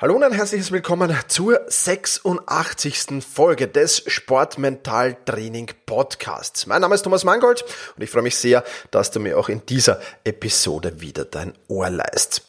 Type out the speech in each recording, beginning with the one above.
Hallo und ein herzliches Willkommen zur 86. Folge des Sportmental Training Podcasts. Mein Name ist Thomas Mangold und ich freue mich sehr, dass du mir auch in dieser Episode wieder dein Ohr leist.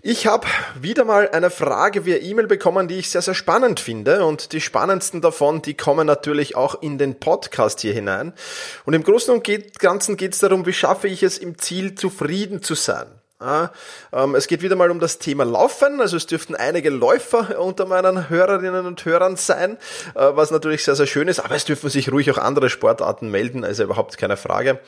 Ich habe wieder mal eine Frage via E-Mail bekommen, die ich sehr, sehr spannend finde. Und die spannendsten davon, die kommen natürlich auch in den Podcast hier hinein. Und im Großen und Ganzen geht es darum, wie schaffe ich es im Ziel zufrieden zu sein. Ah, ähm, es geht wieder mal um das Thema Laufen. Also es dürften einige Läufer unter meinen Hörerinnen und Hörern sein, äh, was natürlich sehr, sehr schön ist. Aber es dürfen sich ruhig auch andere Sportarten melden, also überhaupt keine Frage.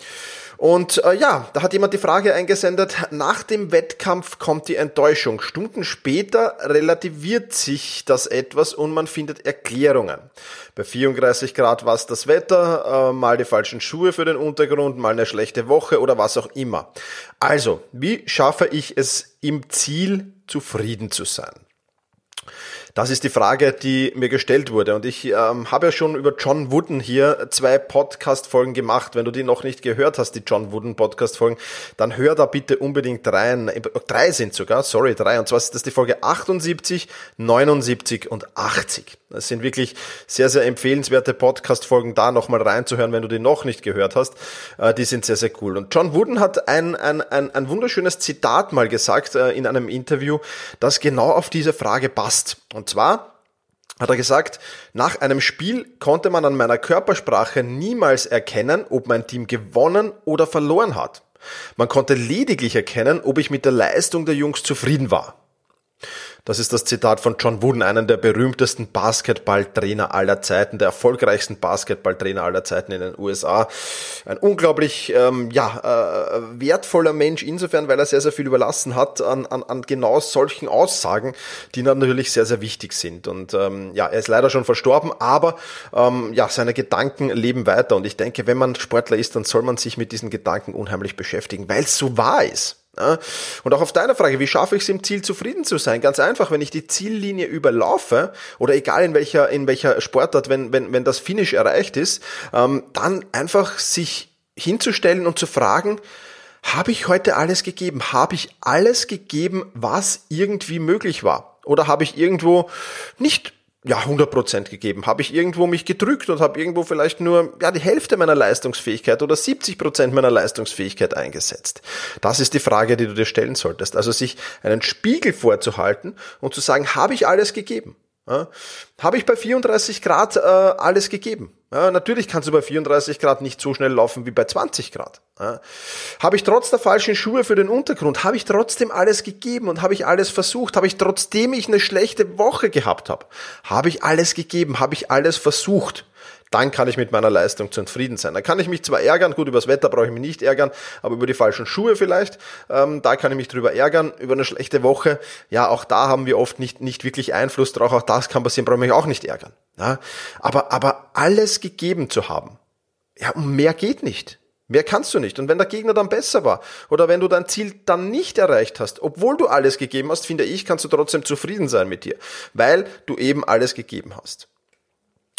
Und äh, ja, da hat jemand die Frage eingesendet, nach dem Wettkampf kommt die Enttäuschung. Stunden später relativiert sich das etwas und man findet Erklärungen. Bei 34 Grad war es das Wetter, äh, mal die falschen Schuhe für den Untergrund, mal eine schlechte Woche oder was auch immer. Also, wie schaffe ich es im Ziel zufrieden zu sein? Das ist die Frage, die mir gestellt wurde. Und ich ähm, habe ja schon über John Wooden hier zwei Podcast-Folgen gemacht. Wenn du die noch nicht gehört hast, die John Wooden Podcast-Folgen, dann hör da bitte unbedingt rein. Drei sind sogar, sorry, drei. Und zwar ist das die Folge 78, 79 und 80. Das sind wirklich sehr, sehr empfehlenswerte Podcast-Folgen, da nochmal reinzuhören, wenn du die noch nicht gehört hast. Äh, die sind sehr, sehr cool. Und John Wooden hat ein, ein, ein, ein wunderschönes Zitat mal gesagt äh, in einem Interview, das genau auf diese Frage passt. Und zwar hat er gesagt, nach einem Spiel konnte man an meiner Körpersprache niemals erkennen, ob mein Team gewonnen oder verloren hat. Man konnte lediglich erkennen, ob ich mit der Leistung der Jungs zufrieden war. Das ist das Zitat von John Wooden, einem der berühmtesten Basketballtrainer aller Zeiten, der erfolgreichsten Basketballtrainer aller Zeiten in den USA. Ein unglaublich ähm, ja, äh, wertvoller Mensch insofern, weil er sehr, sehr viel überlassen hat an, an, an genau solchen Aussagen, die natürlich sehr, sehr wichtig sind. Und ähm, ja, er ist leider schon verstorben, aber ähm, ja, seine Gedanken leben weiter. Und ich denke, wenn man Sportler ist, dann soll man sich mit diesen Gedanken unheimlich beschäftigen, weil es so wahr ist. Und auch auf deine Frage, wie schaffe ich es im Ziel zufrieden zu sein? Ganz einfach, wenn ich die Ziellinie überlaufe oder egal in welcher, in welcher Sportart, wenn, wenn, wenn das Finish erreicht ist, ähm, dann einfach sich hinzustellen und zu fragen, habe ich heute alles gegeben? Habe ich alles gegeben, was irgendwie möglich war? Oder habe ich irgendwo nicht ja, 100% gegeben? Habe ich irgendwo mich gedrückt und habe irgendwo vielleicht nur ja, die Hälfte meiner Leistungsfähigkeit oder 70% meiner Leistungsfähigkeit eingesetzt? Das ist die Frage, die du dir stellen solltest. Also sich einen Spiegel vorzuhalten und zu sagen, habe ich alles gegeben? Ja, habe ich bei 34 Grad äh, alles gegeben? Ja, natürlich kannst du bei 34 Grad nicht so schnell laufen wie bei 20 Grad. Ja, habe ich trotz der falschen Schuhe für den Untergrund, habe ich trotzdem alles gegeben und habe ich alles versucht, habe ich trotzdem ich eine schlechte Woche gehabt habe, habe ich alles gegeben, habe ich alles versucht dann kann ich mit meiner Leistung zufrieden sein. Dann kann ich mich zwar ärgern, gut, über das Wetter brauche ich mich nicht ärgern, aber über die falschen Schuhe vielleicht, ähm, da kann ich mich drüber ärgern, über eine schlechte Woche, ja, auch da haben wir oft nicht, nicht wirklich Einfluss drauf, auch das kann passieren, brauche ich mich auch nicht ärgern. Ja? Aber, aber alles gegeben zu haben, ja, mehr geht nicht. Mehr kannst du nicht. Und wenn der Gegner dann besser war oder wenn du dein Ziel dann nicht erreicht hast, obwohl du alles gegeben hast, finde ich, kannst du trotzdem zufrieden sein mit dir, weil du eben alles gegeben hast.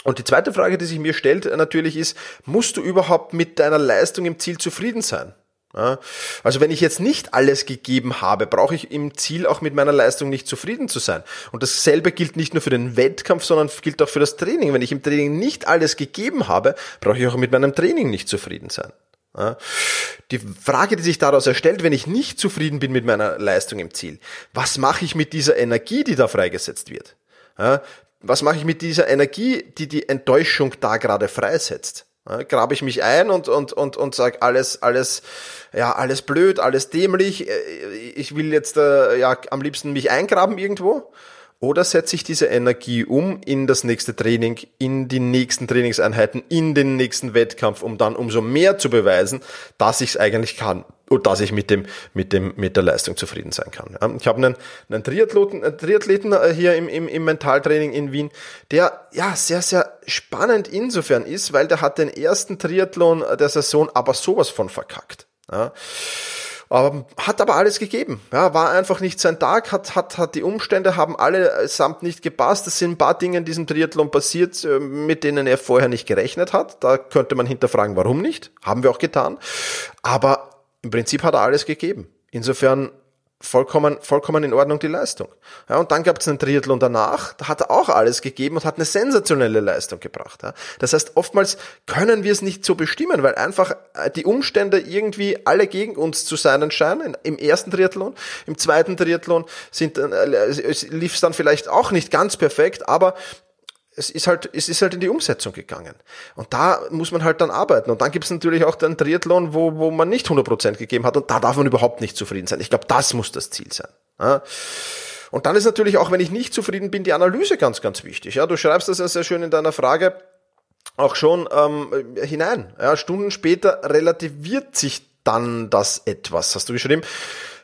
Und die zweite Frage, die sich mir stellt, äh, natürlich ist, musst du überhaupt mit deiner Leistung im Ziel zufrieden sein? Ja, also wenn ich jetzt nicht alles gegeben habe, brauche ich im Ziel auch mit meiner Leistung nicht zufrieden zu sein. Und dasselbe gilt nicht nur für den Wettkampf, sondern gilt auch für das Training. Wenn ich im Training nicht alles gegeben habe, brauche ich auch mit meinem Training nicht zufrieden sein. Ja, die Frage, die sich daraus erstellt, wenn ich nicht zufrieden bin mit meiner Leistung im Ziel, was mache ich mit dieser Energie, die da freigesetzt wird? Ja, was mache ich mit dieser Energie, die die Enttäuschung da gerade freisetzt? Ja, grabe ich mich ein und, und, und, und sage alles, alles, ja, alles blöd, alles dämlich, äh, ich will jetzt äh, ja am liebsten mich eingraben irgendwo? Oder setze ich diese Energie um in das nächste Training, in die nächsten Trainingseinheiten, in den nächsten Wettkampf, um dann umso mehr zu beweisen, dass ich es eigentlich kann und dass ich mit dem, mit dem, mit der Leistung zufrieden sein kann. Ich habe einen, einen Triathleten, einen Triathleten äh, hier im, im, im Mentaltraining in Wien, der ja sehr, sehr spannend insofern ist, weil der hat den ersten Triathlon der Saison aber sowas von verkackt. Ja. Ähm, hat aber alles gegeben. Ja, war einfach nicht sein Tag, hat, hat, hat die Umstände haben alle samt nicht gepasst. Es sind ein paar Dinge in diesem Triathlon passiert, äh, mit denen er vorher nicht gerechnet hat. Da könnte man hinterfragen, warum nicht. Haben wir auch getan. Aber im Prinzip hat er alles gegeben. Insofern vollkommen, vollkommen in Ordnung die Leistung. Ja, und dann gab es einen Triathlon danach, da hat er auch alles gegeben und hat eine sensationelle Leistung gebracht. Ja. Das heißt, oftmals können wir es nicht so bestimmen, weil einfach äh, die Umstände irgendwie alle gegen uns zu sein scheinen. Im ersten Triathlon, im zweiten Triathlon sind, äh, lief es dann vielleicht auch nicht ganz perfekt, aber es ist halt, es ist halt in die Umsetzung gegangen. Und da muss man halt dann arbeiten. Und dann gibt es natürlich auch den Triathlon, wo, wo man nicht 100% gegeben hat und da darf man überhaupt nicht zufrieden sein. Ich glaube, das muss das Ziel sein. Ja. Und dann ist natürlich auch, wenn ich nicht zufrieden bin, die Analyse ganz, ganz wichtig. Ja, du schreibst das ja sehr schön in deiner Frage auch schon ähm, hinein. Ja, Stunden später relativiert sich dann das etwas, hast du geschrieben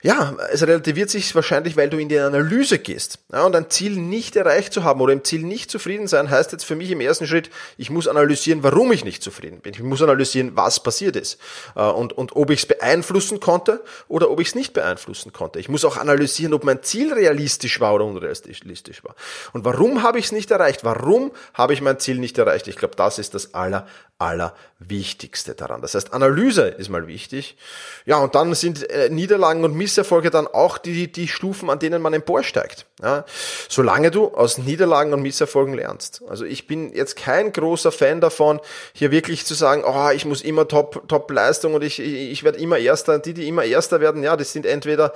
ja, es relativiert sich wahrscheinlich, weil du in die Analyse gehst. Ja, und ein Ziel nicht erreicht zu haben oder im Ziel nicht zufrieden sein, heißt jetzt für mich im ersten Schritt, ich muss analysieren, warum ich nicht zufrieden bin. Ich muss analysieren, was passiert ist äh, und, und ob ich es beeinflussen konnte oder ob ich es nicht beeinflussen konnte. Ich muss auch analysieren, ob mein Ziel realistisch war oder unrealistisch war. Und warum habe ich es nicht erreicht? Warum habe ich mein Ziel nicht erreicht? Ich glaube, das ist das aller, aller Wichtigste daran. Das heißt, Analyse ist mal wichtig. Ja, und dann sind äh, Niederlagen und Miss Misserfolge dann auch die, die Stufen, an denen man emporsteigt. Ja, solange du aus Niederlagen und Misserfolgen lernst. Also ich bin jetzt kein großer Fan davon, hier wirklich zu sagen, oh, ich muss immer Top, Top Leistung und ich, ich, ich werde immer Erster. Die, die immer Erster werden, ja, das sind entweder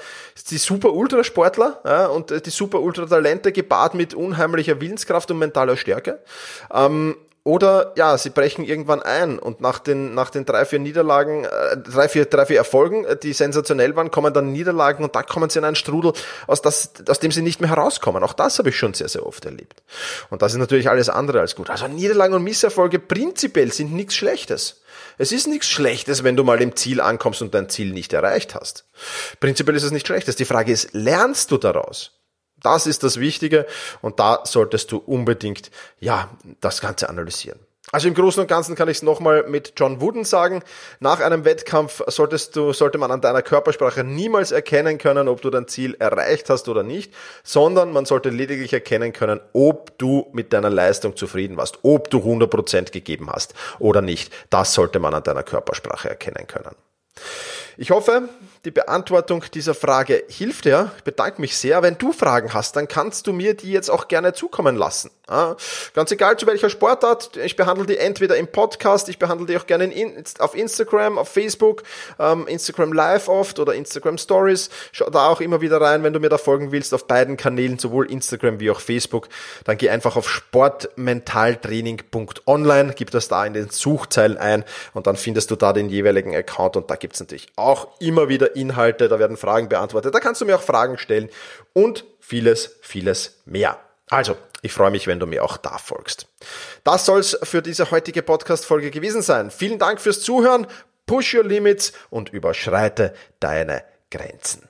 die super Ultrasportler ja, und die super Ultratalente gepaart mit unheimlicher Willenskraft und mentaler Stärke. Ähm, oder ja, sie brechen irgendwann ein und nach den, nach den drei, vier Niederlagen, äh, drei, vier, drei, vier Erfolgen, äh, die sensationell waren, kommen dann Niederlagen und da kommen sie in einen Strudel, aus, das, aus dem sie nicht mehr herauskommen. Auch das habe ich schon sehr, sehr oft erlebt. Und das ist natürlich alles andere als gut. Also Niederlagen und Misserfolge prinzipiell sind nichts Schlechtes. Es ist nichts Schlechtes, wenn du mal im Ziel ankommst und dein Ziel nicht erreicht hast. Prinzipiell ist es nichts Schlechtes. Die Frage ist, lernst du daraus? Das ist das Wichtige und da solltest du unbedingt, ja, das Ganze analysieren. Also im Großen und Ganzen kann ich es nochmal mit John Wooden sagen. Nach einem Wettkampf solltest du, sollte man an deiner Körpersprache niemals erkennen können, ob du dein Ziel erreicht hast oder nicht, sondern man sollte lediglich erkennen können, ob du mit deiner Leistung zufrieden warst, ob du 100% gegeben hast oder nicht. Das sollte man an deiner Körpersprache erkennen können. Ich hoffe, die Beantwortung dieser Frage hilft dir. Ich bedanke mich sehr. Wenn du Fragen hast, dann kannst du mir die jetzt auch gerne zukommen lassen. Ganz egal zu welcher Sportart. Ich behandle die entweder im Podcast, ich behandle die auch gerne in, auf Instagram, auf Facebook, ähm, Instagram Live oft oder Instagram Stories. Schau da auch immer wieder rein, wenn du mir da folgen willst, auf beiden Kanälen, sowohl Instagram wie auch Facebook. Dann geh einfach auf sportmentaltraining.online, gib das da in den Suchzeilen ein und dann findest du da den jeweiligen Account und da gibt's natürlich auch immer wieder Inhalte, da werden Fragen beantwortet, da kannst du mir auch Fragen stellen und vieles, vieles mehr. Also, ich freue mich, wenn du mir auch da folgst. Das soll's für diese heutige Podcast-Folge gewesen sein. Vielen Dank fürs Zuhören. Push your limits und überschreite deine Grenzen.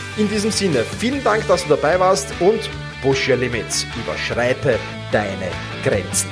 In diesem Sinne, vielen Dank, dass du dabei warst und push your limits, überschreite deine Grenzen.